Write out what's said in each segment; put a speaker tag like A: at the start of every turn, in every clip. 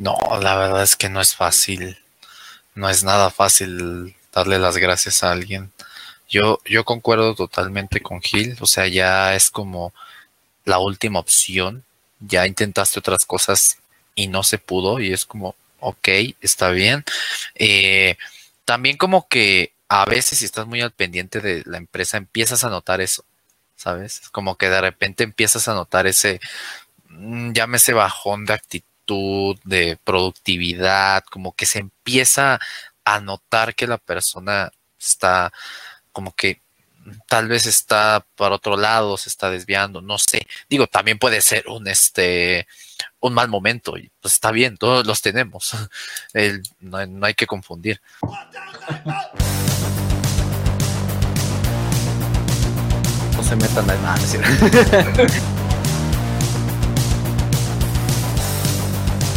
A: No, la verdad es que no es fácil. No es nada fácil darle las gracias a alguien. Yo, yo concuerdo totalmente con Gil, o sea, ya es como la última opción. Ya intentaste otras cosas y no se pudo, y es como, ok, está bien. Eh, también como que a veces si estás muy al pendiente de la empresa, empiezas a notar eso, ¿sabes? Como que de repente empiezas a notar ese, mm, llámese bajón de actitud, de productividad, como que se empieza a notar que la persona está como que tal vez está por otro lado, se está desviando, no sé. Digo, también puede ser un este un mal momento y pues está bien, todos los tenemos. no, hay que confundir. No se metan en nada,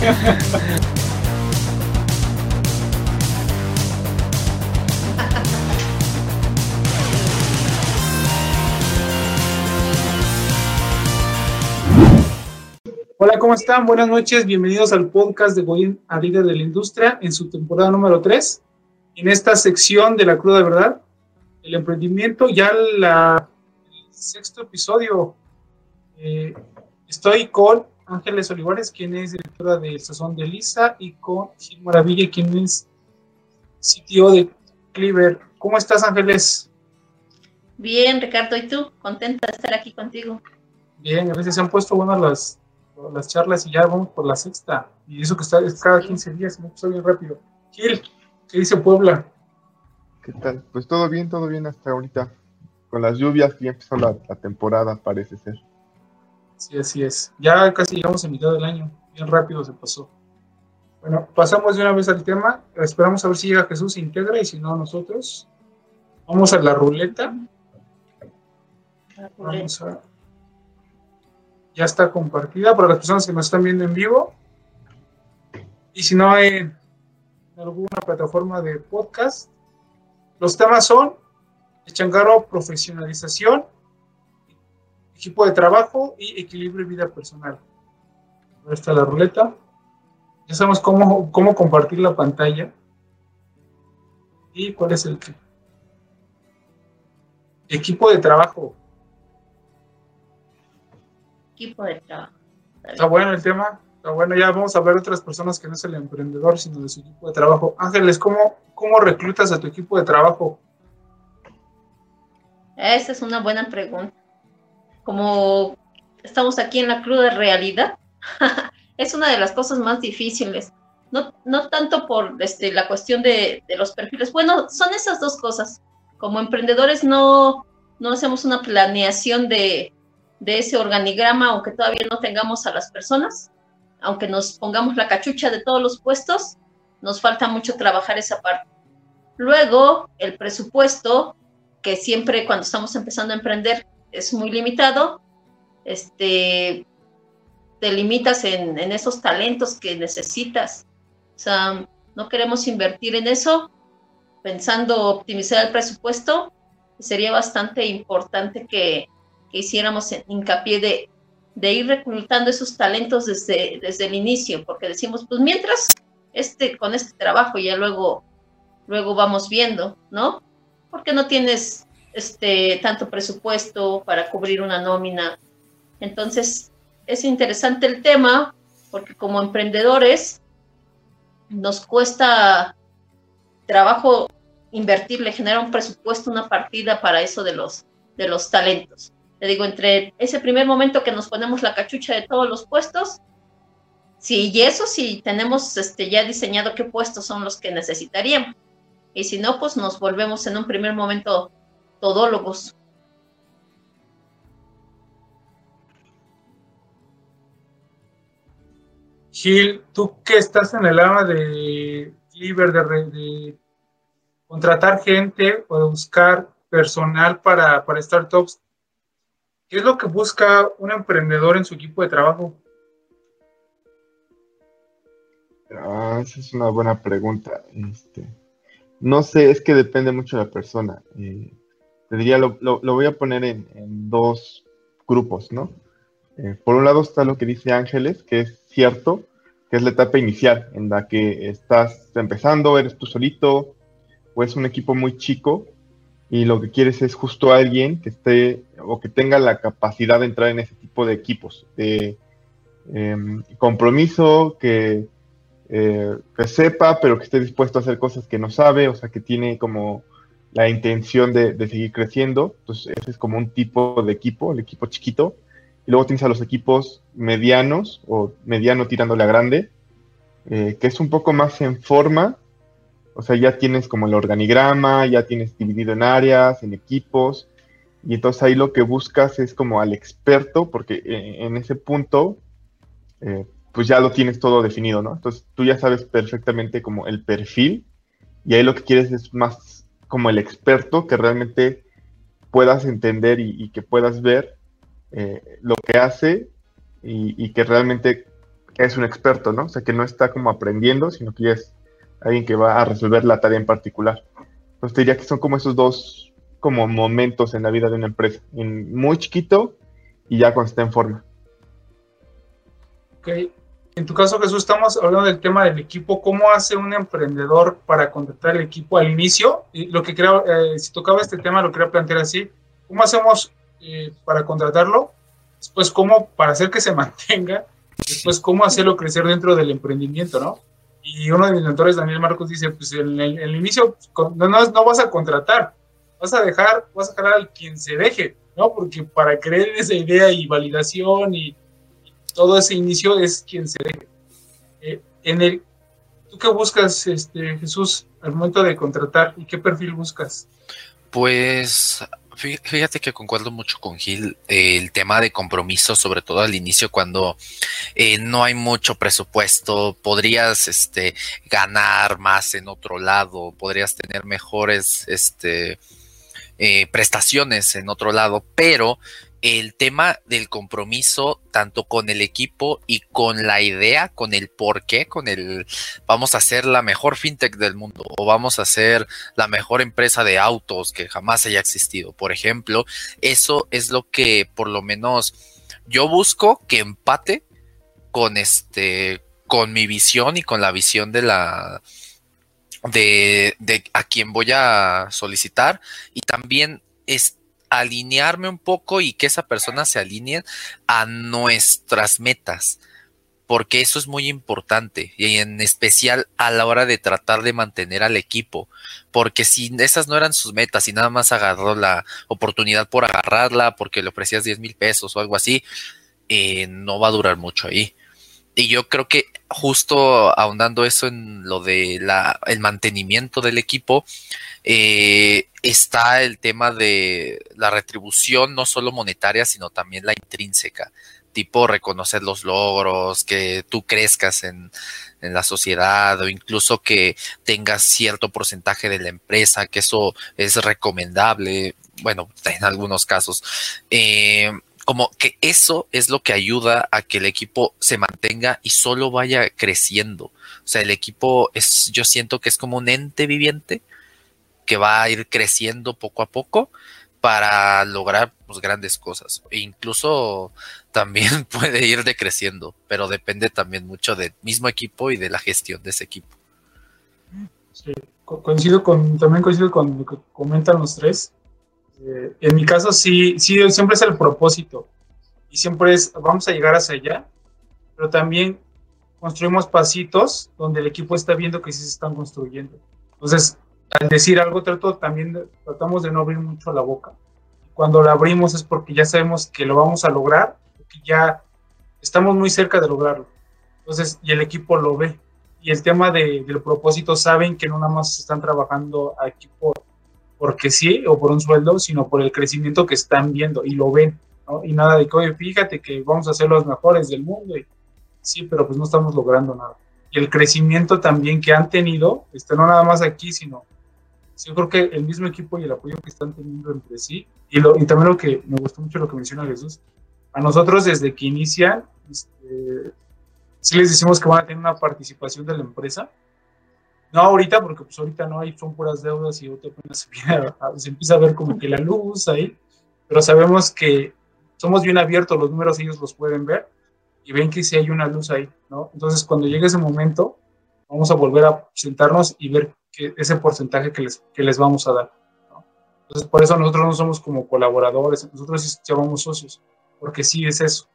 B: Hola, ¿cómo están? Buenas noches, bienvenidos al podcast de Goyin a Líder de la Industria en su temporada número 3. En esta sección de la cruda verdad, el emprendimiento, ya la, el sexto episodio. Eh, estoy con Ángeles Olivares, quien es directora del Sazón de Lisa, y con Gil Maravilla, quien es sitio de Cleaver. ¿Cómo estás, Ángeles?
C: Bien, Ricardo, ¿y tú? Contenta de estar aquí contigo.
B: Bien, a veces se han puesto buenas las, las charlas y ya vamos por la sexta. Y eso que está es cada 15 días, me pasó bien rápido. Gil, ¿qué dice Puebla?
D: ¿Qué tal? Pues todo bien, todo bien hasta ahorita. Con las lluvias ya empezó la, temporada, parece ser.
B: Sí, así es. Ya casi llegamos a mitad del año. Bien rápido se pasó. Bueno, pasamos de una vez al tema. Esperamos a ver si llega Jesús, se integra y si no, nosotros. Vamos a la ruleta. Vamos a ya está compartida para las personas que nos están viendo en vivo. Y si no, en alguna plataforma de podcast. Los temas son Changaro, profesionalización, equipo de trabajo y equilibrio y vida personal. Ahí está la ruleta. Ya sabemos cómo, cómo compartir la pantalla. ¿Y cuál es el equipo de trabajo?
C: equipo de trabajo.
B: Está bueno el tema, está bueno. Ya vamos a ver otras personas que no es el emprendedor, sino de su equipo de trabajo. Ángeles, ¿cómo, cómo reclutas a tu equipo de trabajo?
C: Esa es una buena pregunta. Como estamos aquí en la cruda realidad, es una de las cosas más difíciles. No, tanto por este, la cuestión de, los perfiles. Bueno, son esas dos cosas. Como emprendedores no, no hacemos una planeación de, de ese organigrama, aunque todavía no tengamos a las personas, aunque nos pongamos la cachucha de todos los puestos, nos falta mucho trabajar esa parte. Luego, el presupuesto, que siempre cuando estamos empezando a emprender es muy limitado, este, te limitas en, esos talentos que necesitas. O sea, no queremos invertir en eso pensando optimizar el presupuesto. Sería bastante importante que, que hiciéramos hincapié de, ir reclutando esos talentos desde, desde el inicio, porque decimos, pues mientras este, con este trabajo ya luego, luego vamos viendo, ¿no? Porque no tienes este, tanto presupuesto para cubrir una nómina. Entonces, es interesante el tema, porque como emprendedores nos cuesta trabajo invertirle, generar un presupuesto, una partida para eso de los, de los talentos te digo, entre ese primer momento que nos ponemos la cachucha de todos los puestos, sí, y eso sí tenemos este, ya diseñado qué puestos son los que necesitaríamos. Y si no, pues nos volvemos en un primer momento todólogos.
B: Gil, tú que estás en el ama de Liber, de, contratar gente o de buscar personal para, para startups, ¿Qué es lo que busca un emprendedor en su equipo de trabajo?
D: Ah, esa es una buena pregunta. Este, no sé, es que depende mucho de la persona. Eh, te diría, lo, voy a poner en, dos grupos, ¿no? Eh, por un lado está lo que dice Ángeles, que es cierto, que es la etapa inicial, en la que estás empezando, eres tú solito, o es un equipo muy chico, y lo que quieres es justo alguien que esté o que tenga la capacidad de entrar en ese tipo de equipos, de em, compromiso, que, eh, que sepa, pero que esté dispuesto a hacer cosas que no sabe, o sea, que tiene como la intención de, seguir creciendo. Entonces, ese es como un tipo de equipo, el equipo chiquito. Y luego tienes a los equipos medianos o mediano tirándole a grande, eh, que es un poco más en forma. O sea, ya tienes como el organigrama, ya tienes dividido en áreas, en equipos. Y entonces ahí lo que buscas es como al experto, porque eh, en ese punto, eh, pues ya lo tienes todo definido, ¿no? Entonces tú ya sabes perfectamente como el perfil y ahí lo que quieres es más como el experto que realmente puedas entender y, que puedas ver eh, lo que hace y, que realmente es un experto, ¿no? O sea, que no está como aprendiendo, sino que es alguien que va a resolver la tarea en particular. Entonces diría que son como esos dos como momentos en la vida de una empresa, en muy chiquito y ya cuando está en forma.
B: Ok, en tu caso, Jesús, estamos hablando del tema del equipo. ¿Cómo hace un emprendedor para contratar el equipo al inicio? Y lo que creo, eh, si tocaba este tema, lo quería plantear así. ¿Cómo hacemos eh, para contratarlo? Después, ¿cómo para hacer que se mantenga? Después, ¿cómo hacerlo crecer dentro del emprendimiento, no? Y uno de mis mentores, Daniel Marcos, dice, pues en el, inicio no, no, vas a contratar, vas a dejar, vas a dejar al quien se deje, ¿no? Porque para creer esa idea y validación y todo ese inicio es quien se deje. Eh, en el, ¿Tú qué buscas, este, Jesús, al momento de contratar y qué perfil buscas?
A: Pues fíjate que concuerdo mucho con Gil el tema de compromiso, sobre todo al inicio cuando eh, no hay mucho presupuesto, podrías este, ganar más en otro lado, podrías tener mejores este, eh, prestaciones en otro lado, pero el tema del compromiso tanto con el equipo y con la idea, con el por qué, con el vamos a ser la mejor fintech del mundo o vamos a ser la mejor empresa de autos que jamás haya existido. Por ejemplo, eso es lo que por lo menos yo busco que empate con este con mi visión y con la visión de la de, de a quien voy a solicitar y también es alinearme un poco y que esa persona se alinee a nuestras metas, porque eso es muy importante y en especial a la hora de tratar de mantener al equipo, porque si esas no eran sus metas y nada más agarró la oportunidad por agarrarla porque le ofrecías 10 mil pesos o algo así, eh, no va a durar mucho ahí. Y yo creo que justo ahondando eso en lo de la, el mantenimiento del equipo, eh, está el tema de la retribución, no solo monetaria, sino también la intrínseca, tipo reconocer los logros, que tú crezcas en, en la sociedad o incluso que tengas cierto porcentaje de la empresa, que eso es recomendable, bueno, en algunos casos. Eh, como que eso es lo que ayuda a que el equipo se mantenga y solo vaya creciendo. O sea, el equipo es, yo siento que es como un ente viviente que va a ir creciendo poco a poco para lograr pues, grandes cosas. E incluso también puede ir decreciendo, pero depende también mucho del mismo equipo y de la gestión de ese equipo.
B: Sí, coincido con, también coincido con lo que comentan los tres. Eh, en mi caso sí, sí, siempre es el propósito y siempre es, vamos a llegar hacia allá, pero también construimos pasitos donde el equipo está viendo que sí se están construyendo. Entonces, al decir algo, trato, también tratamos de no abrir mucho la boca. Cuando la abrimos es porque ya sabemos que lo vamos a lograr, que ya estamos muy cerca de lograrlo. Entonces, y el equipo lo ve. Y el tema de, del propósito, saben que no nada más están trabajando aquí por, porque sí o por un sueldo, sino por el crecimiento que están viendo y lo ven, ¿no? Y nada de que, oye, fíjate que vamos a ser los mejores del mundo. Y, sí, pero pues no estamos logrando nada. Y el crecimiento también que han tenido, este, no nada más aquí, sino yo creo que el mismo equipo y el apoyo que están teniendo entre sí, y, lo, y también lo que me gustó mucho lo que menciona Jesús, a nosotros desde que inician, este, sí les decimos que van a tener una participación de la empresa, no ahorita, porque pues ahorita no hay, son puras deudas y ahorita apenas se, empieza a ver como que la luz ahí, pero sabemos que somos bien abiertos, los números ellos los pueden ver, y ven que sí hay una luz ahí, ¿no? Entonces, cuando llegue ese momento, vamos a volver a sentarnos y ver que ese porcentaje que les, que les vamos a dar. ¿no? Entonces, por eso nosotros no somos como colaboradores, nosotros sí llamamos socios, porque sí es eso.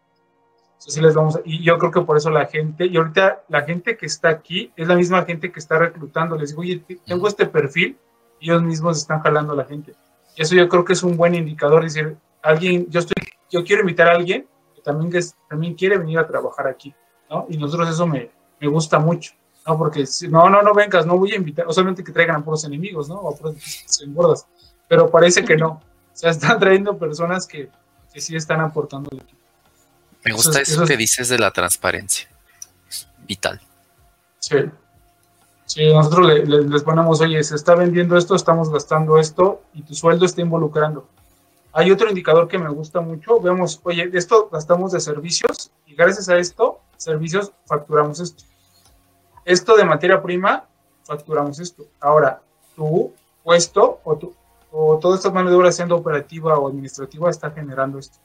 B: Entonces, les vamos y yo creo que por eso la gente, y ahorita la gente que está aquí es la misma gente que está reclutando. Les digo, oye, tengo este perfil, y ellos mismos están jalando a la gente. Y eso yo creo que es un buen indicador, decir, alguien, yo estoy, yo quiero invitar a alguien que también, que también quiere venir a trabajar aquí, ¿no? Y nosotros eso me, me gusta mucho, ¿no? Porque si, no, no, no vengas, no voy a invitar, o solamente que traigan a puros enemigos, ¿no? O puros engordas, pero parece que no. O sea, están trayendo personas que, que sí están aportando al equipo.
A: Me gusta eso, eso que dices de la transparencia. Vital.
B: Sí. Sí, nosotros le, le, les ponemos, oye, se está vendiendo esto, estamos gastando esto y tu sueldo está involucrando. Hay otro indicador que me gusta mucho. Vemos, oye, esto gastamos de servicios y gracias a esto, servicios, facturamos esto. Esto de materia prima, facturamos esto. Ahora, tu puesto o, tu, o toda esta mano de obra siendo operativa o administrativa está generando esto.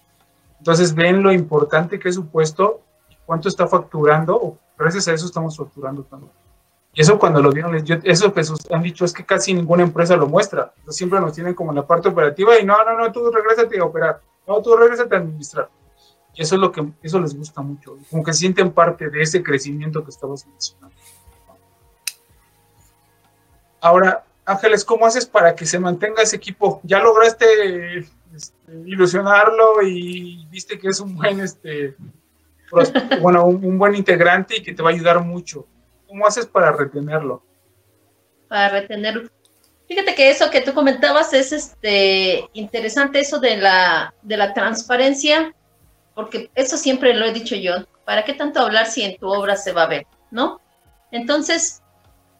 B: Entonces ven lo importante que es su puesto cuánto está facturando, gracias a eso estamos facturando también. Y eso cuando lo vieron, yo, eso que han dicho es que casi ninguna empresa lo muestra. Entonces, siempre nos tienen como en la parte operativa y no, no, no, tú regrésate a operar. No, tú regrésate a administrar. Y eso es lo que, eso les gusta mucho. Como que sienten parte de ese crecimiento que estamos mencionando. Ahora, Ángeles, ¿cómo haces para que se mantenga ese equipo? Ya lograste este, ilusionarlo y viste que es un buen, este, bueno, un, buen integrante y que te va a ayudar mucho. ¿Cómo haces para retenerlo?
C: Para retenerlo. Fíjate que eso que tú comentabas es este interesante, eso de la, de la transparencia, porque eso siempre lo he dicho yo. ¿Para qué tanto hablar si en tu obra se va a ver? ¿No? Entonces,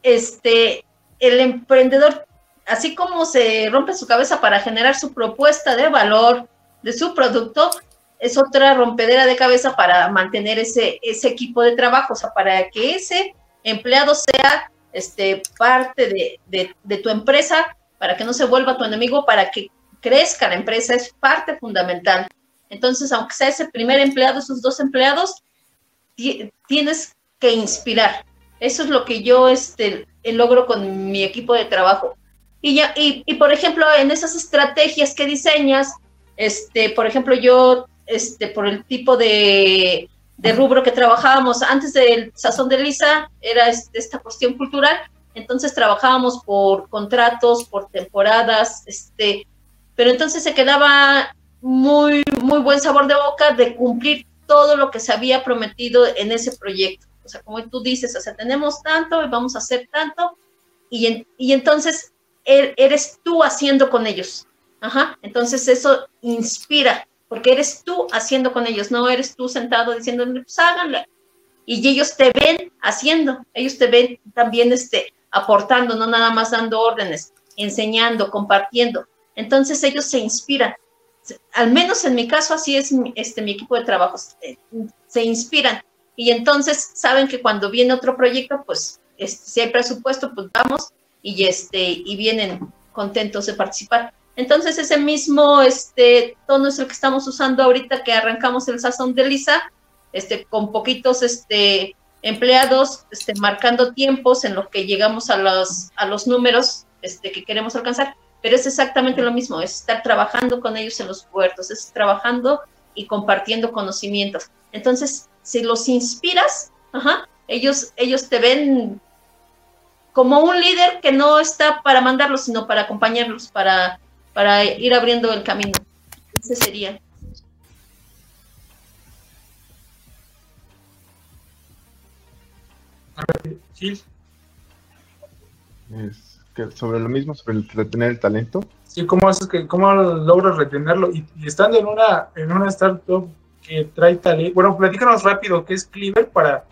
C: este, el emprendedor, así como se rompe su cabeza para generar su propuesta de valor de su producto, es otra rompedera de cabeza para mantener ese, ese equipo de trabajo, o sea, para que ese empleado sea este, parte de, de, tu empresa, para que no se vuelva tu enemigo, para que crezca la empresa, es parte fundamental. Entonces, aunque sea ese primer empleado, esos dos empleados, tienes que inspirar. Eso es lo que yo este, logro con mi equipo de trabajo. Y, ya, y, y, por ejemplo, en esas estrategias que diseñas, este, por ejemplo, yo, este, por el tipo de, de rubro que trabajábamos antes del sazón de Lisa era esta cuestión cultural, entonces trabajábamos por contratos, por temporadas, este, pero entonces se quedaba muy, muy buen sabor de boca de cumplir todo lo que se había prometido en ese proyecto. O sea, como tú dices, o sea, tenemos tanto y vamos a hacer tanto, y, en, y entonces eres tú haciendo con ellos. Ajá, entonces eso inspira, porque eres tú haciendo con ellos, no eres tú sentado diciendo, pues háganle. Y ellos te ven haciendo, ellos te ven también este, aportando, no nada más dando órdenes, enseñando, compartiendo. Entonces ellos se inspiran. Al menos en mi caso, así es este, mi equipo de trabajo, se inspiran. Y entonces saben que cuando viene otro proyecto, pues este, si hay presupuesto, pues vamos y, este, y vienen contentos de participar. Entonces ese mismo este, tono es el que estamos usando ahorita que arrancamos el sazón de Lisa, este, con poquitos este, empleados, este, marcando tiempos en los que llegamos a los, a los números este, que queremos alcanzar, pero es exactamente lo mismo, es estar trabajando con ellos en los puertos, es trabajando y compartiendo conocimientos. Entonces, si los inspiras, ajá, ellos, ellos te ven como un líder que no está para mandarlos, sino para acompañarlos, para para ir abriendo el camino. Ese sería.
B: Gil.
D: Es que sobre lo mismo, sobre el retener el talento.
B: Sí, ¿cómo haces que, cómo logras retenerlo? Y, y, estando en una, en una startup que trae talento, bueno, platícanos rápido qué es Cleaver para,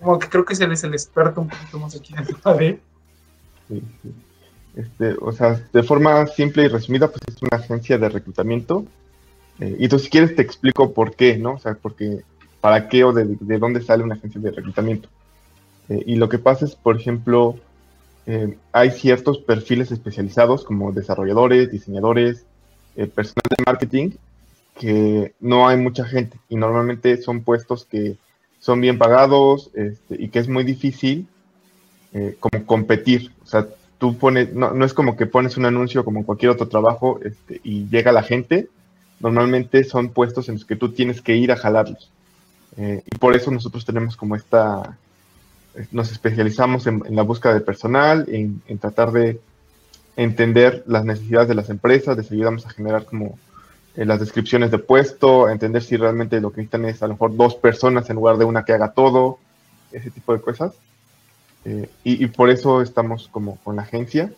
B: como que creo que se es el experto un poquito más aquí en el.
D: Sí. Este, o sea, de forma simple y resumida, pues es una agencia de reclutamiento. Eh, y tú si quieres te explico por qué, ¿no? O sea, porque, para qué o de, de dónde sale una agencia de reclutamiento. Eh, y lo que pasa es, por ejemplo, eh, hay ciertos perfiles especializados como desarrolladores, diseñadores, personal de marketing, que no hay mucha gente y normalmente son puestos que son bien pagados este, y que es muy difícil como competir. Sea, tú pones, no, no, es como que pones un anuncio como cualquier otro trabajo este, y llega la gente. Normalmente son puestos en los que tú tienes que ir a jalarlos. Eh, y por eso nosotros tenemos como esta, nos especializamos en, la búsqueda de personal, en, en, tratar de entender las necesidades de las empresas, les ayudamos a generar como eh, las descripciones de puesto, a entender si realmente lo que necesitan es a lo mejor dos personas en lugar de una que haga todo, ese tipo de cosas. Eh, y, por eso estamos como con la agencia.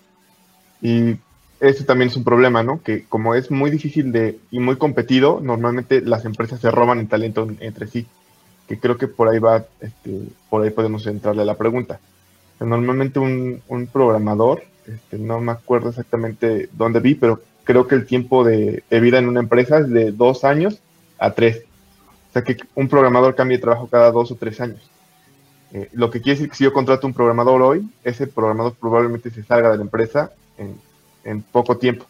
D: Y ese también es un problema, ¿no? Que como es muy difícil de y muy competido, normalmente las empresas se roban el talento entre sí. Que creo que por ahí va, este, por ahí podemos entrarle a la pregunta. Normalmente un, un programador, este, no me acuerdo exactamente dónde vi, pero creo que el tiempo de, vida en una empresa es de dos años a tres. O sea que un programador cambia de trabajo cada dos o tres años. Eh, lo que quiere decir que si yo contrato un programador hoy, ese programador probablemente se salga de la empresa en, en poco tiempo.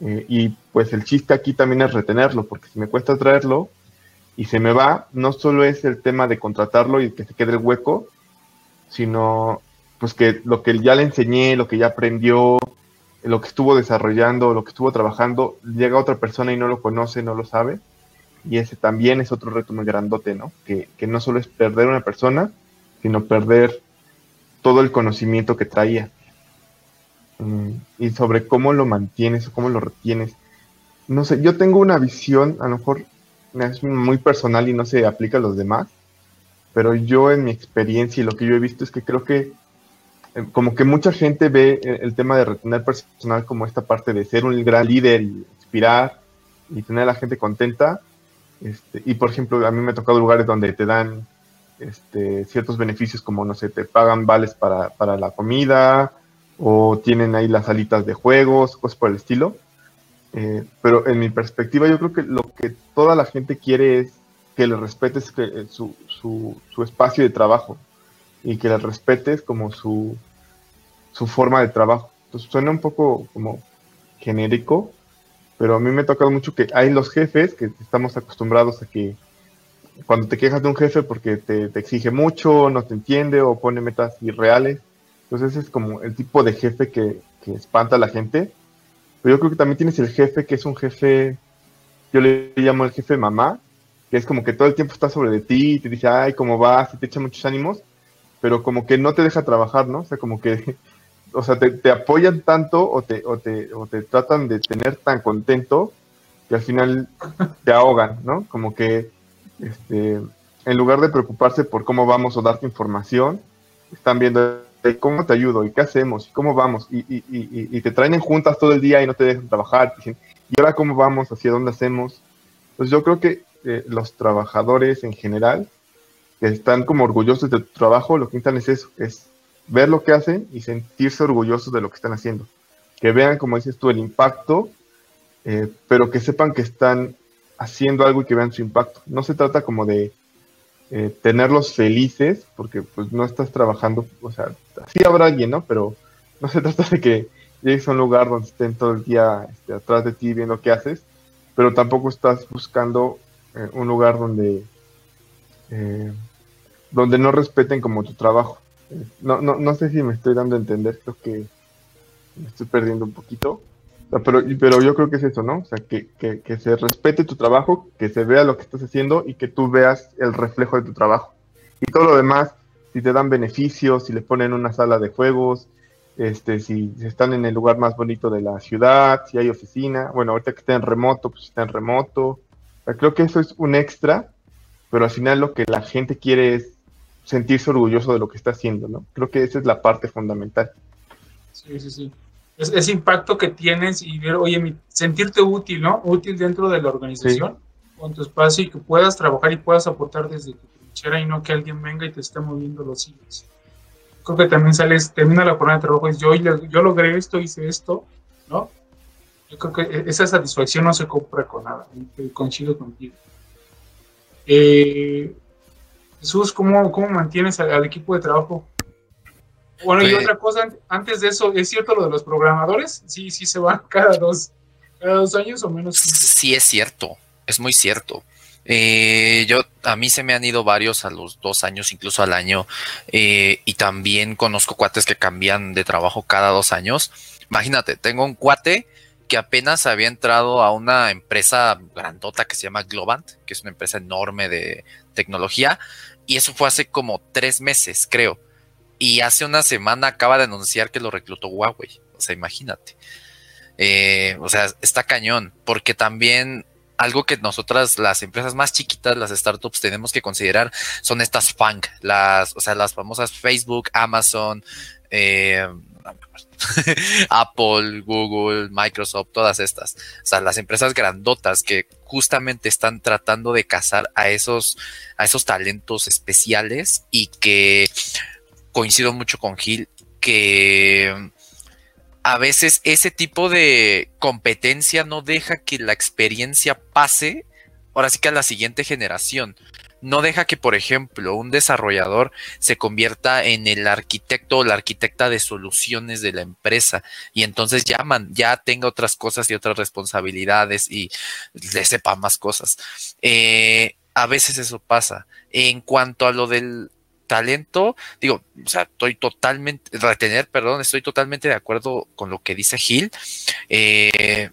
D: Eh, y pues el chiste aquí también es retenerlo, porque si me cuesta traerlo y se me va, no solo es el tema de contratarlo y que se quede el hueco, sino pues que lo que ya le enseñé, lo que ya aprendió, lo que estuvo desarrollando, lo que estuvo trabajando, llega otra persona y no lo conoce, no lo sabe. Y ese también es otro reto muy grandote, ¿no? Que, que no solo es perder una persona, sino perder todo el conocimiento que traía. Mm, y sobre cómo lo mantienes o cómo lo retienes. No sé, yo tengo una visión, a lo mejor es muy personal y no se aplica a los demás, pero yo en mi experiencia y lo que yo he visto es que creo que como que mucha gente ve el tema de retener personal como esta parte de ser un gran líder y inspirar y tener a la gente contenta. Este, y por ejemplo, a mí me ha tocado lugares donde te dan este, ciertos beneficios como, no sé, te pagan vales para, para, la comida o tienen ahí las salitas de juegos, cosas por el estilo. Eh, pero en mi perspectiva yo creo que lo que toda la gente quiere es que le respetes su, su, su espacio de trabajo y que le respetes como su, su forma de trabajo. Entonces suena un poco como genérico, pero a mí me ha tocado mucho que hay los jefes que estamos acostumbrados a que cuando te quejas de un jefe porque te, te exige mucho, no te entiende o pone metas irreales, entonces ese es como el tipo de jefe que, que espanta a la gente. Pero yo creo que también tienes el jefe que es un jefe, yo le llamo el jefe mamá, que es como que todo el tiempo está sobre de ti, y te dice, ay, ¿cómo vas? Y te echa muchos ánimos pero como que no te deja trabajar, ¿no? O sea, como que, o sea, te, te apoyan tanto o te, o, te, o te tratan de tener tan contento que al final te ahogan, ¿no? Como que, este, en lugar de preocuparse por cómo vamos o darte información, están viendo cómo te ayudo y qué hacemos y cómo vamos y, y, y, y te traen en juntas todo el día y no te dejan trabajar. Dicen, ¿y ahora cómo vamos? ¿Hacia dónde hacemos? Pues yo creo que eh, los trabajadores en general que están como orgullosos de tu trabajo, lo que necesitan es eso, es ver lo que hacen y sentirse orgullosos de lo que están haciendo. Que vean, como dices tú, el impacto, eh, pero que sepan que están haciendo algo y que vean su impacto. No se trata como de eh, tenerlos felices, porque pues no estás trabajando, o sea, sí habrá alguien, ¿no? Pero no se trata de que llegues a un lugar donde estén todo el día este, atrás de ti viendo qué haces, pero tampoco estás buscando eh, un lugar donde eh, donde no respeten como tu trabajo. No, no, no sé si me estoy dando a entender, creo que me estoy perdiendo un poquito. Pero, pero yo creo que es eso, ¿no? O sea, que, que, se respete tu trabajo, que se vea lo que estás haciendo y que tú veas el reflejo de tu trabajo. Y todo lo demás, si te dan beneficios, si les ponen una sala de juegos, este, si están en el lugar más bonito de la ciudad, si hay oficina, bueno, ahorita que estén en remoto, pues está en remoto. O sea, creo que eso es un extra, pero al final lo que la gente quiere es sentirse orgulloso de lo que está haciendo, ¿no? Creo que esa es la parte fundamental.
B: Sí, sí, sí. Es, ese impacto que tienes y ver, oye, sentirte útil, ¿no? Útil dentro de la organización, sí. con tu espacio y que puedas trabajar y puedas aportar desde tu trinchera y no que alguien venga y te esté moviendo los hilos. Creo que también sales, termina la jornada de trabajo dices, yo, yo logré esto, hice esto, ¿no? Yo creo que e, esa satisfacción no se compra con nada, coincido contigo. Eh, Jesús, ¿cómo, cómo mantienes al, al, equipo de trabajo? Bueno, y otra cosa, antes de eso, ¿es cierto lo de los programadores? Sí, sí se van cada dos, cada dos años o menos.
A: Sí, es cierto, es muy cierto. Eh, yo, a mí se me han ido varios a los dos años, incluso al año, eh, y también conozco cuates que cambian de trabajo cada dos años. Imagínate, tengo un cuate que apenas había entrado a una empresa grandota que se llama Globant, que es una empresa enorme de tecnología, y eso fue hace como tres meses, creo. Y hace una semana acaba de anunciar que lo reclutó Huawei. O sea, imagínate. Eh, o sea, está cañón, porque también algo que nosotras, las empresas más chiquitas, las startups, tenemos que considerar son estas FANG, las, o sea, las famosas Facebook, Amazon, eh, Apple, Google, Microsoft, todas estas. O sea, las empresas grandotas que justamente están tratando de cazar a esos, a esos talentos especiales y que coincido mucho con Gil, que a veces ese tipo de competencia no deja que la experiencia pase, ahora sí que a la siguiente generación. No deja que, por ejemplo, un desarrollador se convierta en el arquitecto o la arquitecta de soluciones de la empresa y entonces llaman, ya tenga otras cosas y otras responsabilidades y le sepa más cosas. Eh, a veces eso pasa. En cuanto a lo del talento, digo, o sea, estoy totalmente, retener, perdón, estoy totalmente de acuerdo con lo que dice Gil. Eh,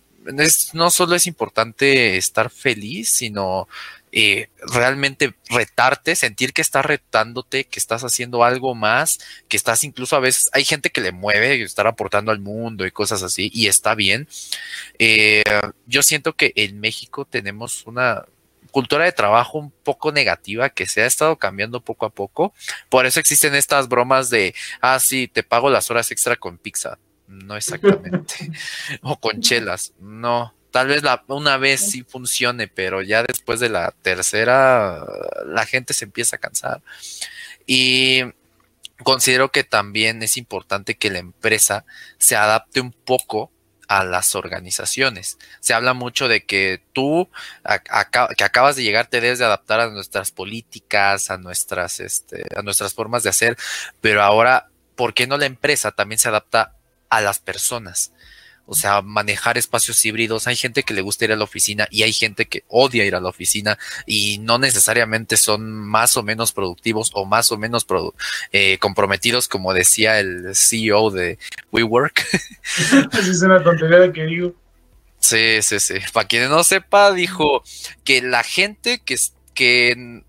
A: no solo es importante estar feliz, sino eh, realmente retarte, sentir que estás retándote, que estás haciendo algo más, que estás incluso a veces, hay gente que le mueve, estar aportando al mundo y cosas así, y está bien. Eh, yo siento que en México tenemos una cultura de trabajo un poco negativa que se ha estado cambiando poco a poco. Por eso existen estas bromas de, ah, sí, te pago las horas extra con pizza. No exactamente. o con chelas. No. Tal vez la, una vez sí funcione, pero ya después de la tercera, la gente se empieza a cansar. Y considero que también es importante que la empresa se adapte un poco a las organizaciones. Se habla mucho de que tú que acabas de llegar te debes de adaptar a nuestras políticas, a nuestras, este, a nuestras formas de hacer, pero ahora, ¿por qué no la empresa también se adapta a las personas? O sea, manejar espacios híbridos. Hay gente que le gusta ir a la oficina y hay gente que odia ir a la oficina y no necesariamente son más o menos productivos o más o menos eh, comprometidos, como decía el CEO de WeWork.
B: es una tontería que digo.
A: Sí, sí, sí. Para quien no sepa, dijo que la gente que, que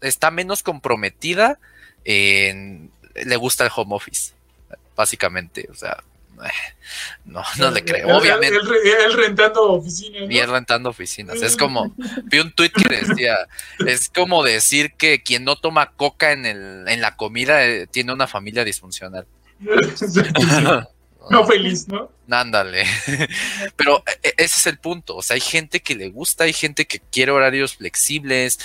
A: está menos comprometida le gusta el home office, básicamente. O sea, no, no le creo. Obviamente.
B: Él, rentando oficinas.
A: Y él rentando oficinas. Es como, vi un tweet que decía, es como decir que quien no toma coca en, el, en la comida eh, tiene una familia disfuncional.
B: no feliz, ¿no?
A: Ándale. Pero e, e, ese es el punto. O sea, hay gente que le gusta, hay gente que quiere horarios flexibles,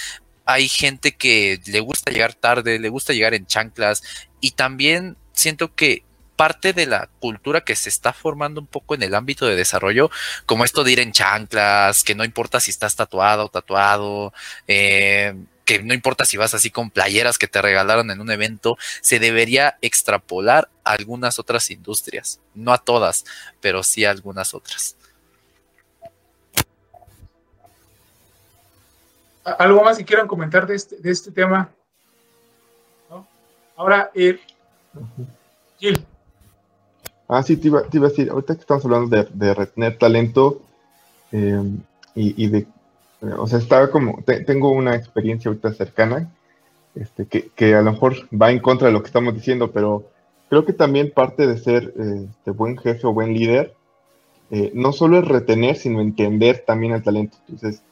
A: hay gente que le gusta llegar tarde, le gusta llegar en chanclas y también siento que parte de la cultura que se está formando un poco en el ámbito de desarrollo, como esto de ir en chanclas, que no importa si estás tatuado o tatuado, eh, que no importa si vas así con playeras que te regalaron en un evento, se debería extrapolar a algunas otras industrias, no a todas, pero sí a algunas otras.
B: ¿Algo más que quieran comentar de este, de este tema? Ahora, eh, Gil.
D: Ah, sí, te iba, a decir, ahorita que estamos hablando de, retener talento eh, y, de, o sea, estaba como, tengo una experiencia ahorita cercana, este, que, a lo mejor va en contra de lo que estamos diciendo, pero creo que también parte de ser eh, este, buen jefe o buen líder, eh, no solo es retener, sino entender también el talento. Entonces,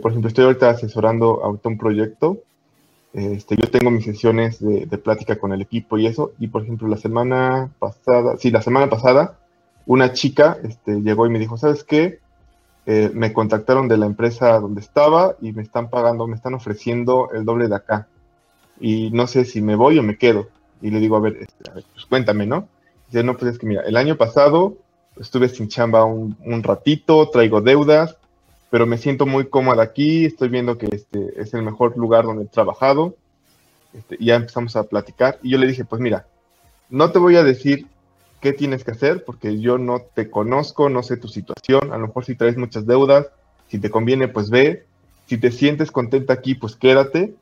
D: por ejemplo, estoy ahorita asesorando ahorita un proyecto este, yo tengo mis sesiones de, plática con el equipo y eso, y por ejemplo la semana pasada, sí, la semana pasada, una chica este, llegó y me dijo, ¿sabes qué? Eh, me contactaron de la empresa donde estaba y me están pagando, me están ofreciendo el doble de acá. Y no sé si me voy o me quedo. Y le digo, a ver, este, pues cuéntame, ¿no? dice, no, pues es que mira, el año pasado estuve sin chamba un ratito, traigo deudas, pero me siento muy cómoda aquí, estoy viendo que este es el mejor lugar donde he trabajado, este, ya empezamos a platicar, y yo le dije, pues mira, no te voy a decir qué tienes que hacer, porque yo no te conozco, no sé tu situación, a lo mejor si traes muchas deudas, si te conviene, pues ve, si te sientes contenta aquí, pues quédate.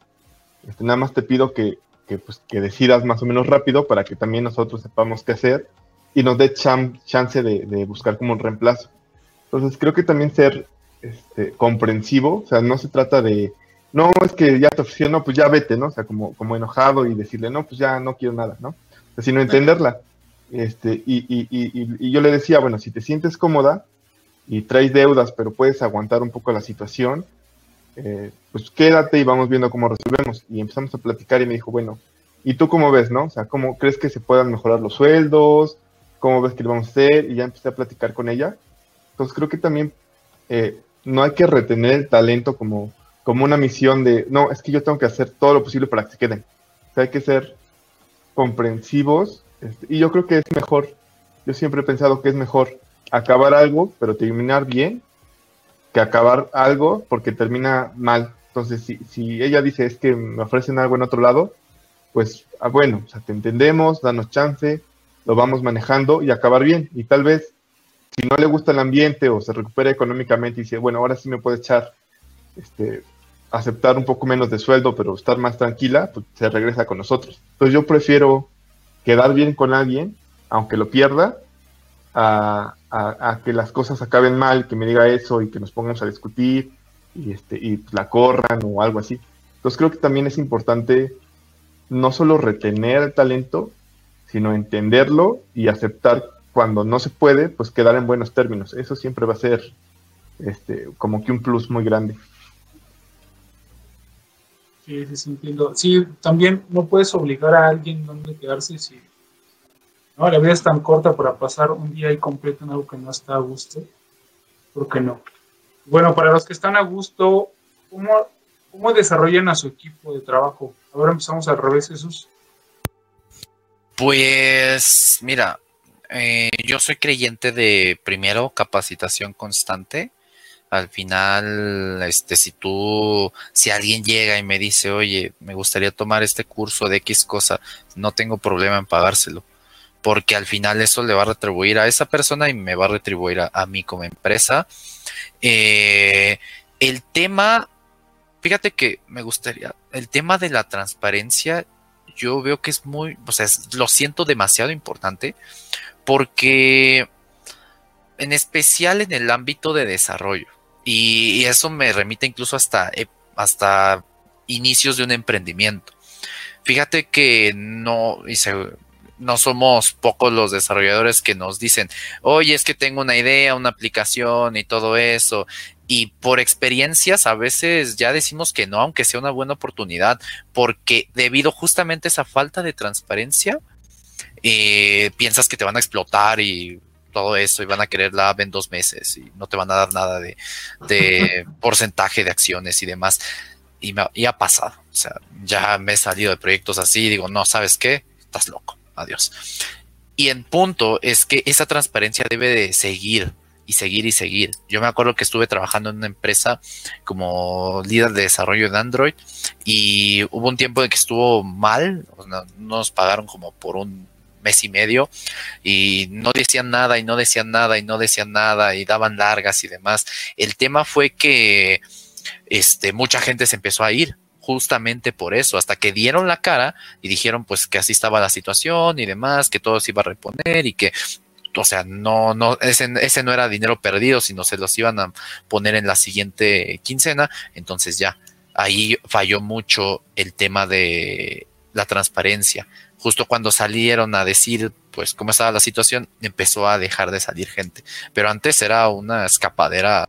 D: Este, nada más te pido que, que, pues, que decidas más o menos rápido para que también nosotros sepamos qué hacer y nos dé chance de, de, buscar como un reemplazo. Entonces creo que también ser este, comprensivo, o sea, no se trata de, no, es que ya te ofreció, no, pues ya vete, ¿no? O sea, como, como enojado y decirle, no, pues ya no quiero nada, ¿no? sino entenderla. Este, y, y, y, y, yo le decía, bueno, si te sientes cómoda y traes deudas, pero puedes aguantar un poco la situación, eh, pues quédate y vamos viendo cómo resolvemos. Y empezamos a platicar y me dijo, bueno, ¿y tú cómo ves, no? O sea, ¿cómo crees que se puedan mejorar los sueldos? ¿Cómo ves que lo vamos a hacer? Y ya empecé a platicar con ella. Entonces creo que también eh, no hay que retener el talento como, como una misión de, no, es que yo tengo que hacer todo lo posible para que se queden. Hay que ser comprensivos este, y yo creo que es mejor, yo siempre he pensado que es mejor acabar algo, pero terminar bien, que acabar algo porque termina mal. Entonces, si, si ella dice es que me ofrecen algo en otro lado, pues ah, bueno, o sea, te entendemos, danos chance, lo vamos manejando y acabar bien. Y tal vez, si no le gusta el ambiente o se recupera económicamente y dice, bueno, ahora sí me puede echar, este, aceptar un poco menos de sueldo, pero estar más tranquila, pues se regresa con nosotros. Entonces yo prefiero quedar bien con alguien, aunque lo pierda, a, que las cosas acaben mal, que me diga eso y que nos pongamos a discutir y, este, y la corran o algo así. Entonces creo que también es importante no solo retener el talento, sino entenderlo y aceptar cuando no se puede, pues quedar en buenos términos. Eso siempre va a ser este, como que un plus muy grande.
B: Sí, sí, entiendo. Sí, también no puedes obligar a alguien donde quedarse si no, la vida es tan corta para pasar un día ahí completo en algo que no está a gusto. ¿Por qué no? Bueno, para los que están a gusto, ¿cómo, cómo desarrollan a su equipo de trabajo? Ahora empezamos al revés, Jesús.
A: Pues, mira, eh, yo soy creyente de primero capacitación constante al final, este, si tú, si alguien llega y me dice, oye, me gustaría tomar este curso de X cosa, no tengo problema en pagárselo, porque al final eso le va a retribuir a esa persona y me va a retribuir a, mí como empresa. Eh, el tema, fíjate que me gustaría, el tema de la transparencia, yo veo que es muy, o sea, lo siento demasiado importante, porque en especial en el ámbito de desarrollo y, eso me remite incluso hasta, eh, hasta inicios de un emprendimiento. Fíjate que no, no somos pocos los desarrolladores que nos dicen, oye, es que tengo una idea, una aplicación y todo eso. Y por experiencias a veces ya decimos que no, aunque sea una buena oportunidad, porque debido justamente a esa falta de transparencia, piensas que te van a explotar y todo eso y van a querer la en dos meses y no te van a dar nada de, porcentaje de acciones y demás. Y, me, ha pasado. O sea, ya me he salido de proyectos así y digo, no, ¿sabes qué? Estás loco. Adiós. Y en punto es que esa transparencia debe de seguir y seguir y seguir. Yo me acuerdo que estuve trabajando en una empresa como líder de desarrollo de Android y hubo un tiempo en que estuvo mal, nos pagaron como por un mes y medio y no decían nada y no decían nada y no decían nada y daban largas y demás. El tema fue que este, mucha gente se empezó a ir justamente por eso, hasta que dieron la cara y dijeron pues que así estaba la situación y demás, que todo se iba a reponer y que o sea, no, no, ese, ese no era dinero perdido, sino se los iban a poner en la siguiente quincena. Entonces ya, ahí falló mucho el tema de la transparencia justo cuando salieron a decir pues cómo estaba la situación, empezó a dejar de salir gente. Pero antes era una escapadera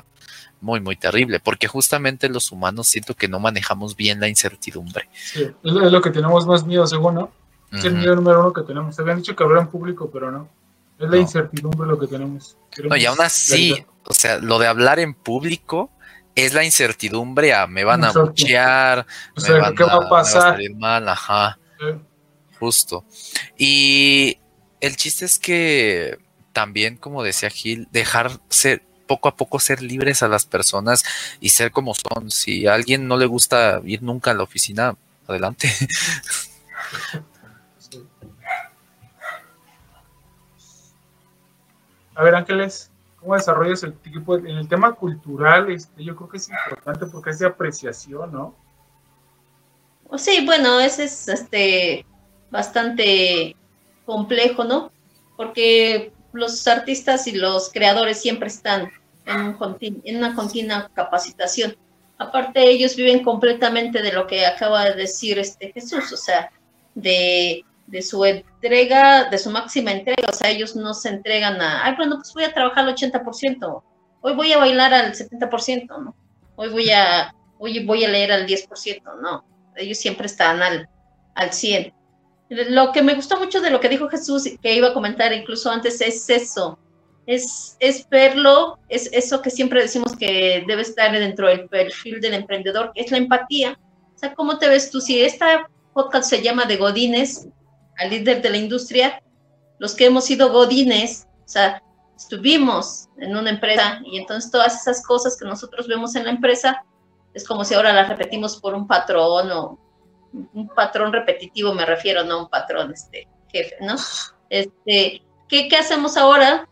A: muy, muy terrible, porque justamente los humanos siento que no manejamos bien la incertidumbre.
B: Sí, es lo, que tenemos más miedo, según, ¿no? Es el miedo número uno que tenemos. Se habían dicho que hablar en público, pero no. Es la incertidumbre lo que tenemos.
A: no, y aún así, o sea, lo de hablar en público es la incertidumbre a me van a buchear, me van ¿qué va a pasar? a salir mal, ajá justo. Y el chiste es que también, como decía Gil, dejar ser poco a poco ser libres a las personas y ser como son. Si a alguien no le gusta ir nunca a la oficina, adelante.
B: A ver, Ángeles, cómo desarrollas el equipo. En el tema cultural, este, yo creo que es importante porque es de apreciación, ¿no?
C: Sí, bueno, ese es este bastante complejo, ¿no? Porque los artistas y los creadores siempre están en, en una continua capacitación. Aparte, ellos viven completamente de lo que acaba de decir este Jesús, o sea, de, de su entrega, de su máxima entrega, o sea, ellos no se entregan a, ay, bueno, pues voy a trabajar al 80%, hoy voy a bailar al 70%, ¿no? Hoy voy a, hoy voy a leer al 10%, no, ellos siempre están al, al 100. Lo que me gustó mucho de lo que dijo Jesús, que iba a comentar incluso antes, es eso, es, es verlo, es eso que siempre decimos que debe estar dentro del perfil del emprendedor, que es la empatía. O sea, ¿cómo te ves tú? Si esta podcast se llama de Godines, al líder de la industria, los que hemos sido Godines, o sea, estuvimos en una empresa y entonces todas esas cosas que nosotros vemos en la empresa es como si ahora las repetimos por un patrón o un patrón repetitivo, me refiero, no un patrón este, jefe, ¿no? Este, ¿qué, ¿Qué hacemos ahora?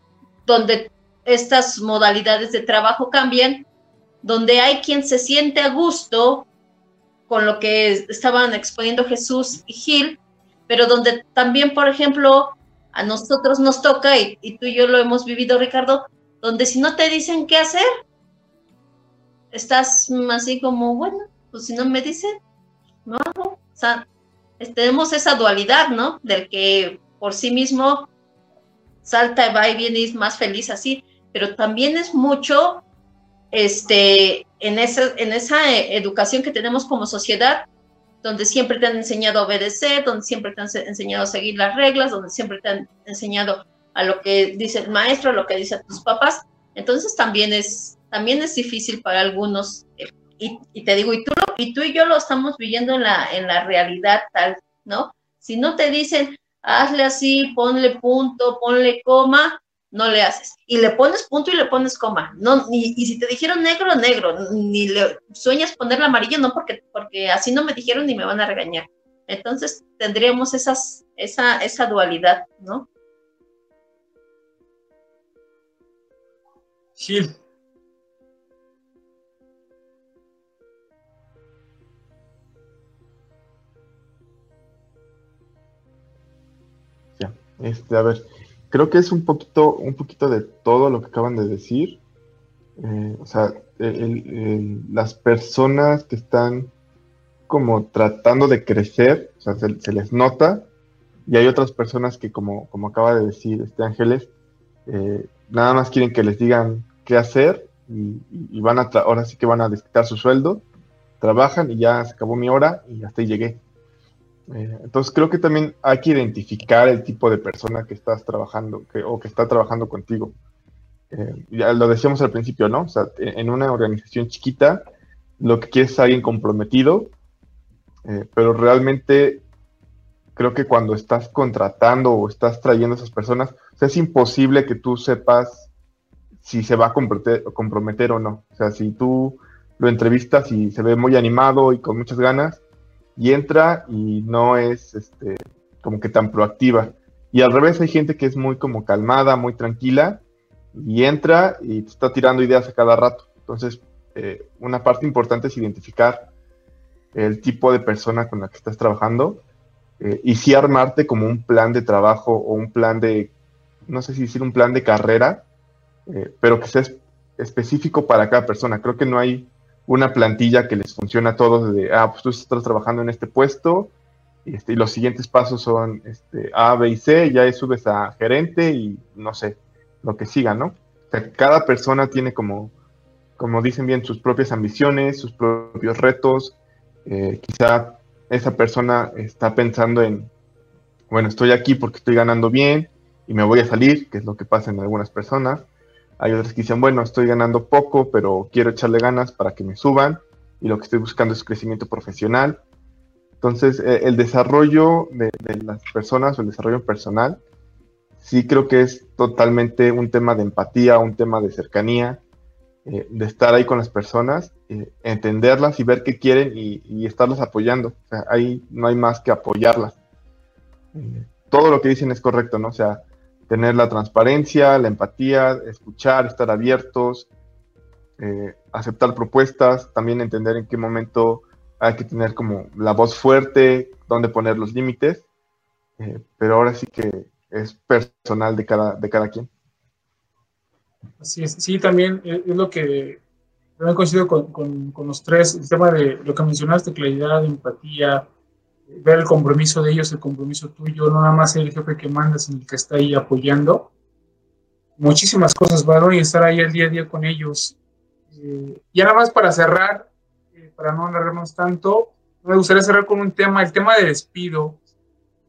C: Donde estas modalidades de trabajo cambian, donde hay quien se siente a gusto con lo que estaban exponiendo Jesús y Gil, pero donde también, por ejemplo, a nosotros nos toca, y, y, tú y yo lo hemos vivido, Ricardo, donde si no te dicen qué hacer, estás así como, bueno, pues si no me dicen, no. O sea, tenemos esa dualidad, ¿no? Del que por sí mismo salta, va y viene y es más feliz así, pero también es mucho este, en, esa, en esa educación que tenemos como sociedad, donde siempre te han enseñado a obedecer, donde siempre te han enseñado a seguir las reglas, donde siempre te han enseñado a lo que dice el maestro, a lo que dicen tus papás. Entonces también es, también es difícil para algunos. Y, te digo, y tú, y tú y yo lo estamos viviendo en la, en la realidad tal, ¿no? Si no te dicen, hazle así, ponle punto, ponle coma, no le haces. Y le pones punto y le pones coma. No, y, y si te dijeron negro, negro, ni le sueñas ponerle amarillo, no, porque, porque así no me dijeron ni me van a regañar. Entonces tendríamos esas, esa, esa dualidad, ¿no?
B: Sí.
D: Este, a ver, creo que es un poquito, un poquito de todo lo que acaban de decir. Eh, o sea, las personas que están como tratando de crecer, o sea, se, les nota, y hay otras personas que, como, como acaba de decir este Ángeles, eh, nada más quieren que les digan qué hacer y, y van a, ahora sí que van a desquitar su sueldo, trabajan y ya se acabó mi hora y hasta ahí llegué. Entonces creo que también hay que identificar el tipo de persona que estás trabajando que, o que está trabajando contigo. Eh, ya lo decíamos al principio, ¿no? O sea, en una organización chiquita, lo que quieres es alguien comprometido, eh, pero realmente creo que cuando estás contratando o estás trayendo a esas personas, o sea, es imposible que tú sepas si se va a comprometer, comprometer o no. O sea, si tú lo entrevistas y se ve muy animado y con muchas ganas, y entra y no es este, como que tan proactiva. Y al revés hay gente que es muy como calmada, muy tranquila, y entra y te está tirando ideas a cada rato. Entonces, eh, una parte importante es identificar el tipo de persona con la que estás trabajando eh, y sí armarte como un plan de trabajo o un plan de, no sé si decir un plan de carrera, eh, pero que sea específico para cada persona. Creo que no hay una plantilla que les funciona a todos de, ah, pues tú estás trabajando en este puesto y, este, los siguientes pasos son este, A, B y C, ya subes a gerente y no sé, lo que siga, ¿no? O sea, cada persona tiene como, como dicen bien, sus propias ambiciones, sus propios retos. Eh, quizá esa persona está pensando en, bueno, estoy aquí porque estoy ganando bien y me voy a salir, que es lo que pasa en algunas personas hay otras que dicen, bueno, estoy ganando poco, pero quiero echarle ganas para que me suban y lo que estoy buscando es crecimiento profesional. Entonces, eh, el desarrollo de, de, las personas o el desarrollo personal, sí creo que es totalmente un tema de empatía, un tema de cercanía, eh, de estar ahí con las personas, eh, entenderlas y ver qué quieren y, y estarlas apoyando. O sea, ahí no hay más que apoyarlas. Eh, todo lo que dicen es correcto, ¿no? O sea, tener la transparencia, la empatía, escuchar, estar abiertos, eh, aceptar propuestas, también entender en qué momento hay que tener como la voz fuerte, dónde poner los límites, eh, pero ahora sí que es personal de cada, de cada quien.
B: Así sí, también es lo que también coincido con, con, los tres, el tema de lo que mencionaste, claridad, empatía, ver el compromiso de ellos, el compromiso tuyo, no nada más el jefe que mandas, sino el que está ahí apoyando. Muchísimas cosas, ¿verdad? Y estar ahí el día a día con ellos. Eh, y nada más para cerrar, eh, para no alargarnos tanto, me gustaría cerrar con un tema, el tema de despido.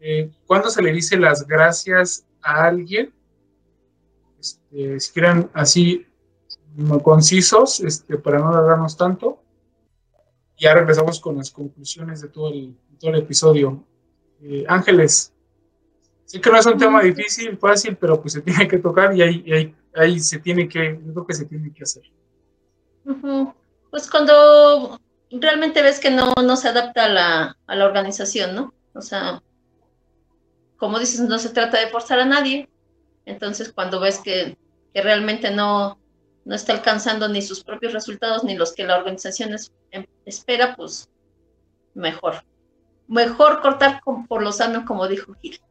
B: Eh, ¿Cuándo se le dice las gracias a alguien? Este, si quieren así concisos, este, para no alargarnos tanto. Ya regresamos con las conclusiones de todo el, todo el episodio. Eh, Ángeles, sé que no es un tema difícil, fácil, pero pues se tiene que tocar y ahí, ahí, ahí se tiene que, yo creo que se tiene que hacer.
C: Pues cuando realmente ves que no, no se adapta a la, a la organización, ¿no? O sea, como dices, no se trata de forzar a nadie. Entonces, cuando ves que, que realmente no, no está alcanzando ni sus propios resultados ni los que la organización em, espera, pues mejor. Mejor cortar por lo sano, como dijo Gil.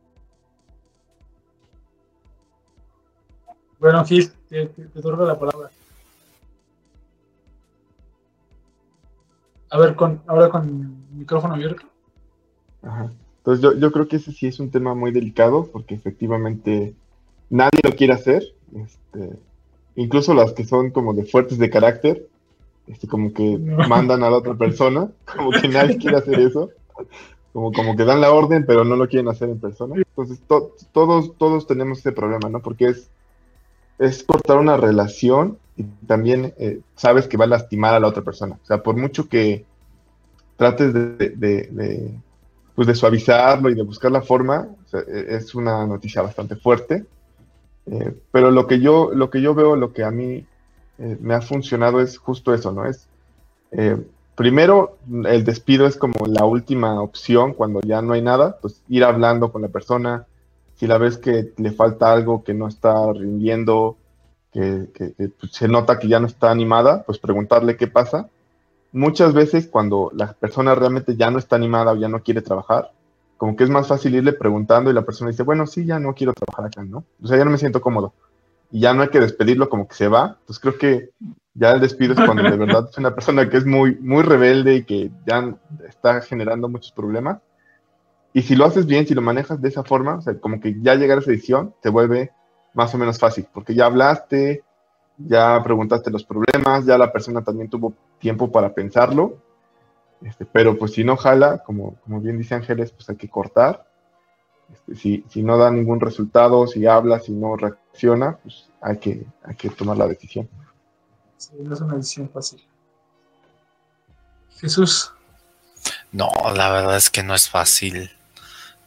B: Bueno, Gil, te, te, la palabra. A ver, con, ahora con micrófono abierto.
D: Ajá. Entonces yo, yo creo que ese sí es un tema muy delicado porque efectivamente nadie lo quiere hacer. Este, incluso las que son como de fuertes de carácter, este, como que mandan a la otra persona, como que nadie quiere hacer eso, como, como que dan la orden, pero no lo quieren hacer en persona. Entonces, todos, todos tenemos ese problema, ¿no? Porque es, es cortar una relación y también eh, sabes que va a lastimar a la otra persona. O sea, por mucho que trates de, de, pues de suavizarlo y de buscar la forma, e, es una noticia bastante fuerte eh, pero lo que yo, lo que yo veo, lo que a mí eh, me ha funcionado es justo eso, ¿no? Es eh, primero el despido es como la última opción cuando ya no hay nada, pues ir hablando con la persona, si la ves que le falta algo, que no está rindiendo, que, pues, se nota que ya no está animada, pues preguntarle qué pasa. Muchas veces cuando la persona realmente ya no está animada o ya no quiere trabajar, como que es más fácil irle preguntando y la persona dice, bueno, sí, ya no quiero trabajar acá, ¿no? O sea, ya no me siento cómodo. Y ya no hay que despedirlo como que se va. Entonces creo que ya el despido es cuando de verdad es una persona que es muy, muy rebelde y que ya está generando muchos problemas. Y si lo haces bien, si lo manejas de esa forma, o sea, como que ya llegar a esa edición se vuelve más o menos fácil, porque ya hablaste, ya preguntaste los problemas, ya la persona también tuvo tiempo para pensarlo este, pero pues si no jala, como, como bien dice Ángeles, pues hay que cortar. Este, si, si, no da ningún resultado, si habla, si no reacciona, pues hay que, hay que tomar la decisión.
B: Sí, no es una decisión fácil. Jesús.
A: No, la verdad es que no es fácil.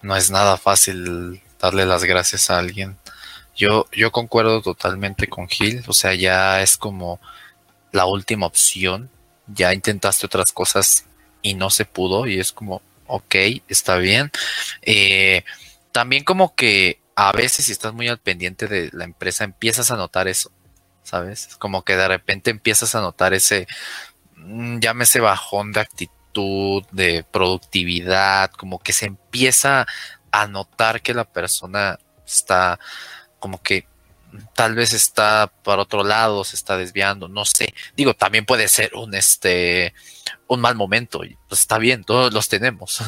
A: No es nada fácil darle las gracias a alguien. Yo, yo concuerdo totalmente con Gil, o sea, ya es como la última opción. Ya intentaste otras cosas y no se pudo y es como, ok, está bien. Eh, también como que a veces si estás muy al pendiente de la empresa empiezas a notar eso, ¿sabes? Como que de repente empiezas a notar ese, mm, llámese bajón de actitud, de productividad, como que se empieza a notar que la persona está como que tal vez está por otro lado, se está desviando, no sé. Digo, también puede ser un este un mal momento, pues está bien, todos los tenemos.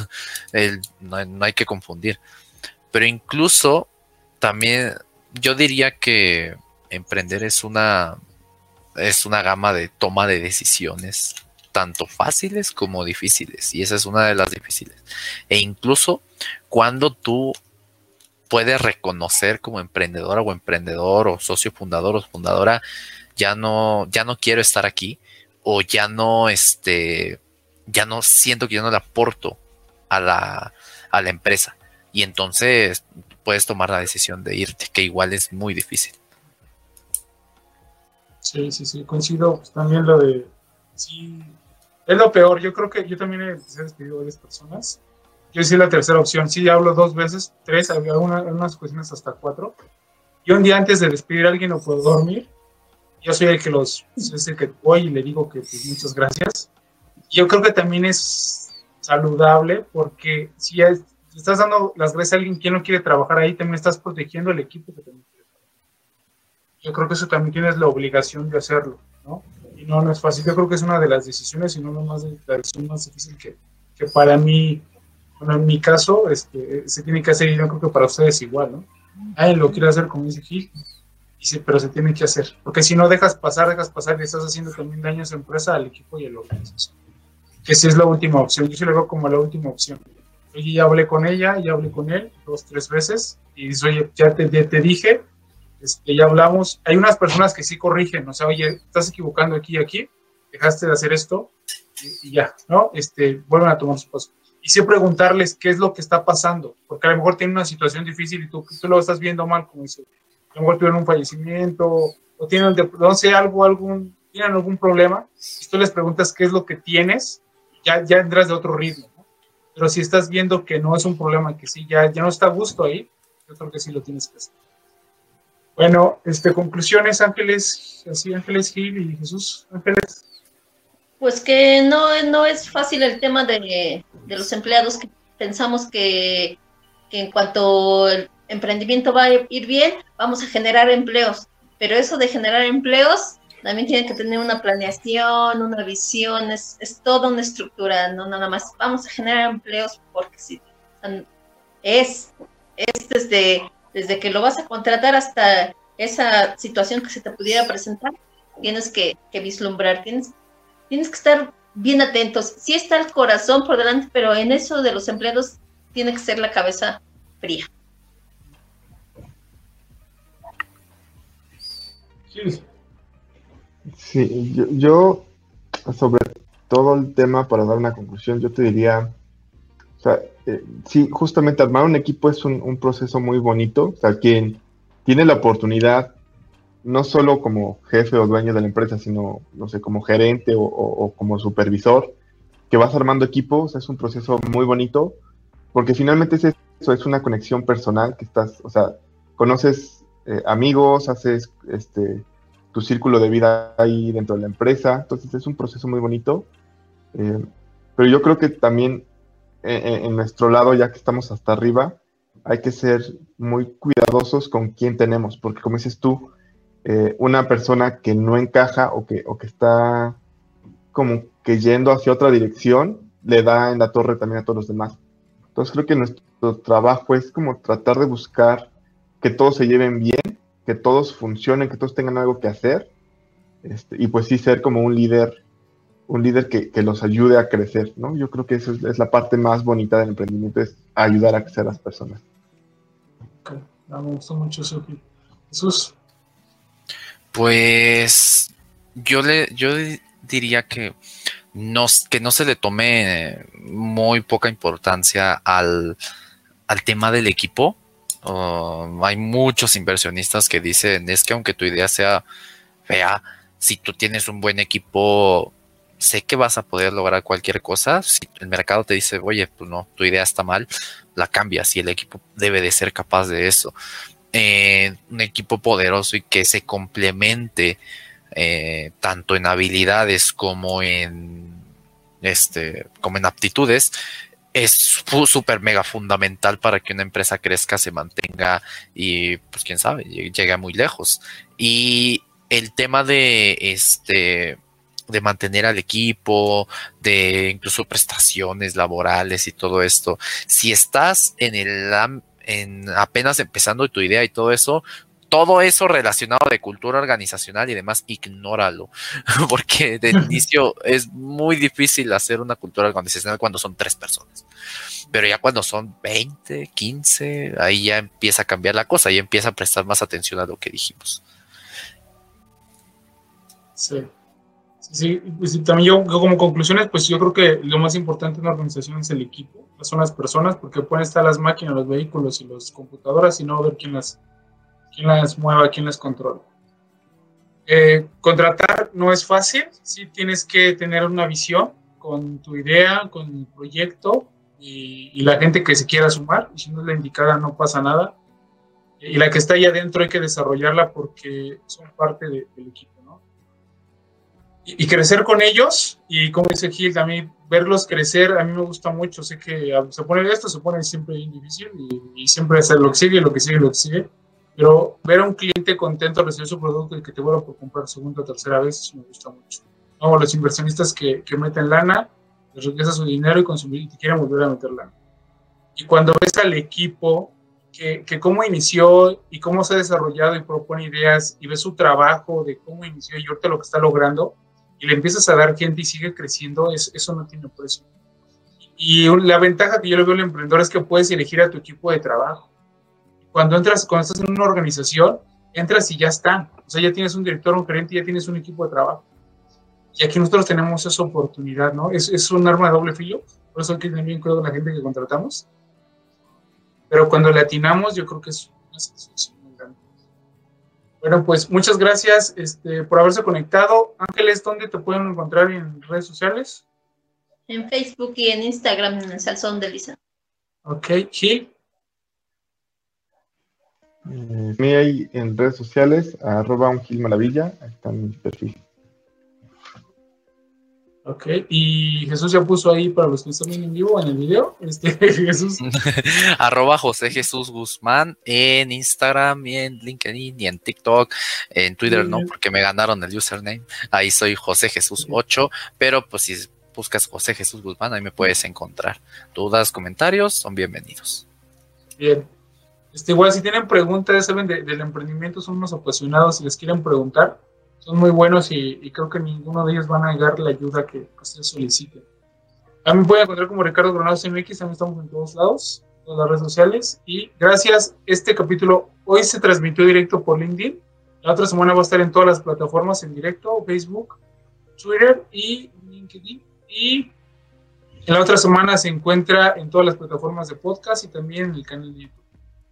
A: no, hay que confundir. Pero incluso también yo diría que emprender es una es una gama de toma de decisiones tanto fáciles como difíciles y esa es una de las difíciles e incluso cuando tú puede reconocer como emprendedora o emprendedor o socio fundador o fundadora, ya no, ya no quiero estar aquí o ya no, este, ya no siento que yo no le aporto a la, a la empresa. Y entonces puedes tomar la decisión de irte, que igual es muy difícil.
B: Sí, sí, sí, coincido. Pues, también lo de, sí, es lo peor. Yo creo que yo también he despedido a varias personas yo sí la tercera opción. Sí, hablo dos veces, tres, había unas cuestiones hasta cuatro. yo un día antes de despedir a alguien no puedo dormir. Yo soy el que los, es el que voy y le digo que pues, muchas gracias. Yo creo que también es saludable porque si estás dando las gracias a alguien que no quiere trabajar ahí, también estás protegiendo el equipo que también quiere trabajar. Yo creo que eso también tienes la obligación de hacerlo, ¿no? Y no, no es fácil. Yo creo que es una de las decisiones y no más la decisión más difícil que, que para mí, en mi caso, este, se tiene que hacer y yo creo que para ustedes igual, ¿no? Alguien lo quiere hacer como dice Gil, y pero se tiene que hacer. Porque si no dejas pasar, dejas pasar y estás haciendo también daño a esa empresa, al equipo y a la organización. Que sí es la última opción. Yo sí lo veo como la última opción. Oye, ya hablé con ella, ya hablé con él dos, tres veces y dice, oye, ya te, dije, este, ya hablamos. Hay unas personas que sí corrigen, o sea, oye, estás equivocando aquí y aquí, dejaste de hacer esto y, ya, ¿no? Este, vuelven a tomar su paso y sí preguntarles qué es lo que está pasando, porque a lo mejor tienen una situación difícil y tú, tú lo estás viendo mal, como dice, a lo mejor tuvieron un fallecimiento o tienen, no sé, algo, algún, tienen algún problema, y tú les preguntas qué es lo que tienes, ya, ya entras de otro ritmo, ¿no? Pero si estás viendo que no es un problema, que sí, ya, ya no está a gusto ahí, yo creo que sí lo tienes que hacer. Bueno, este, conclusiones, Ángeles, así Ángeles Gil y Jesús Ángeles.
C: Pues que no, no es fácil el tema de, de los empleados que pensamos que, que, en cuanto el emprendimiento va a ir bien, vamos a generar empleos. Pero eso de generar empleos también tiene que tener una planeación, una visión, es, es toda una estructura, no nada más vamos a generar empleos porque sí. Es, es desde, desde que lo vas a contratar hasta esa situación que se te pudiera presentar, tienes que, que vislumbrar, tienes tienes que estar bien atentos. Sí está el corazón por delante, pero en eso de los empleados tiene que ser la cabeza fría.
D: Sí, yo, sobre todo el tema, para dar una conclusión, yo te diría, o sea, eh, sí, justamente armar un equipo es un, un, proceso muy bonito, o sea, quien tiene la oportunidad no solo como jefe o dueño de la empresa, sino, no sé, como gerente o, como supervisor, que vas armando equipos, es un proceso muy bonito, porque finalmente es eso, es una conexión personal que estás, o sea, conoces eh, amigos, haces este, tu círculo de vida ahí dentro de la empresa, entonces es un proceso muy bonito, eh, pero yo creo que también eh, en nuestro lado, ya que estamos hasta arriba, hay que ser muy cuidadosos con quién tenemos, porque como dices tú, eh, una persona que no encaja o que, o que está como que yendo hacia otra dirección, le da en la torre también a todos los demás. Entonces creo que nuestro trabajo es como tratar de buscar que todos se lleven bien, que todos funcionen, que todos tengan algo que hacer, este, y pues sí ser como un líder, un líder que, que, los ayude a crecer, ¿no? Yo creo que eso es, la parte más bonita del emprendimiento, es ayudar a crecer a las personas.
B: me gustó mucho eso. Jesús.
A: Pues yo le, yo diría que no, que no se le tome muy poca importancia al, tema del equipo. hay muchos inversionistas que dicen es que aunque tu idea sea fea, si tú tienes un buen equipo, sé que vas a poder lograr cualquier cosa. Si el mercado te dice, oye, pues no, tu idea está mal, la cambias y el equipo debe de ser capaz de eso. Eh, un equipo poderoso y que se complemente eh, tanto en habilidades como en este como en aptitudes es súper mega fundamental para que una empresa crezca, se mantenga y pues quién sabe, llegue muy lejos. Y el tema de este de mantener al equipo, de incluso prestaciones laborales y todo esto. Si estás en el en apenas empezando tu idea y todo eso, todo eso relacionado de cultura organizacional y demás, ignóralo, porque de inicio es muy difícil hacer una cultura organizacional cuando son tres personas. Pero ya cuando son 20, 15, ahí ya empieza a cambiar la cosa, y empieza a prestar más atención a lo que dijimos.
B: Sí. Sí, pues también yo, como conclusiones, pues yo creo que lo más importante en una organización es el equipo, son las personas, porque pueden estar las máquinas, los vehículos y las computadoras y no ver quién las, quién las mueva, quién las controla. Eh, contratar no es fácil, sí tienes que tener una visión con tu idea, con el proyecto y, y la gente que se quiera sumar, y si no es la indicada no pasa nada. y la que está ahí adentro hay que desarrollarla porque son parte del equipo, Y, crecer con ellos, y como dice Gil, también verlos crecer, a mí me gusta mucho, sé que se pone esto, se pone siempre bien difícil, y, siempre hacer lo que sigue, lo que sigue, lo que sigue, pero ver a un cliente contento recibir su producto y que te vuelva por comprar segunda o tercera vez, me gusta mucho. ¿no? Los inversionistas que, que meten lana, les regresa su dinero y, consumir, y te quieren volver a meter lana. Y cuando ves al equipo que, que, cómo inició y cómo se ha desarrollado y propone ideas y ves su trabajo de cómo inició y ahorita lo que está logrando y le empiezas a dar gente y sigue creciendo, es, eso no tiene precio. Y la ventaja que yo le veo al emprendedor es que puedes elegir a tu equipo de trabajo. Cuando entras, cuando estás en una organización, entras y ya están. O sea, ya tienes un director, un gerente, ya tienes un equipo de trabajo. Y aquí nosotros tenemos esa oportunidad, ¿no? Es, es un arma de doble filo. Por eso que también creo con la gente que contratamos pero cuando le atinamos, yo creo que es una grande. Bueno, pues muchas gracias este, por haberse conectado. Ángeles, ¿dónde te pueden encontrar en redes sociales?
C: En Facebook y en Instagram, en el Salzón de Lisa.
B: Ok, Gil.
D: Eh, me hay en redes sociales, arroba un Gil Maravilla, ahí está mi perfil.
B: Ok, y Jesús ya puso ahí para los que están en vivo en el video, este, Jesús.
A: Arroba José Jesús Guzmán en Instagram y en LinkedIn y en TikTok, en Twitter no, porque me ganaron el username. Ahí soy José Jesús 8, pero pues si buscas José Jesús Guzmán, ahí me puedes encontrar. Dudas, comentarios, son bienvenidos.
B: Bien. Este, igual si tienen preguntas, saben, del emprendimiento, son unos apasionados y les quieren preguntar, son muy buenos y, creo que ninguno de ellos van a negar la ayuda que, ustedes soliciten. A mí pueden encontrar como Ricardo Granados MX, también estamos en todos lados, en todas las redes sociales. Y gracias, este capítulo hoy se transmitió directo por LinkedIn. La otra semana va a estar en todas las plataformas en directo, Facebook, Twitter y LinkedIn. Y en la otra semana se encuentra en todas las plataformas de podcast y también en el canal de YouTube.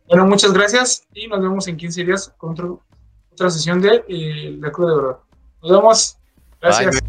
B: Bueno, muchas gracias y nos vemos en 15 días con otro otra sesión de La Cruz de Verdad. Nos vemos. Gracias.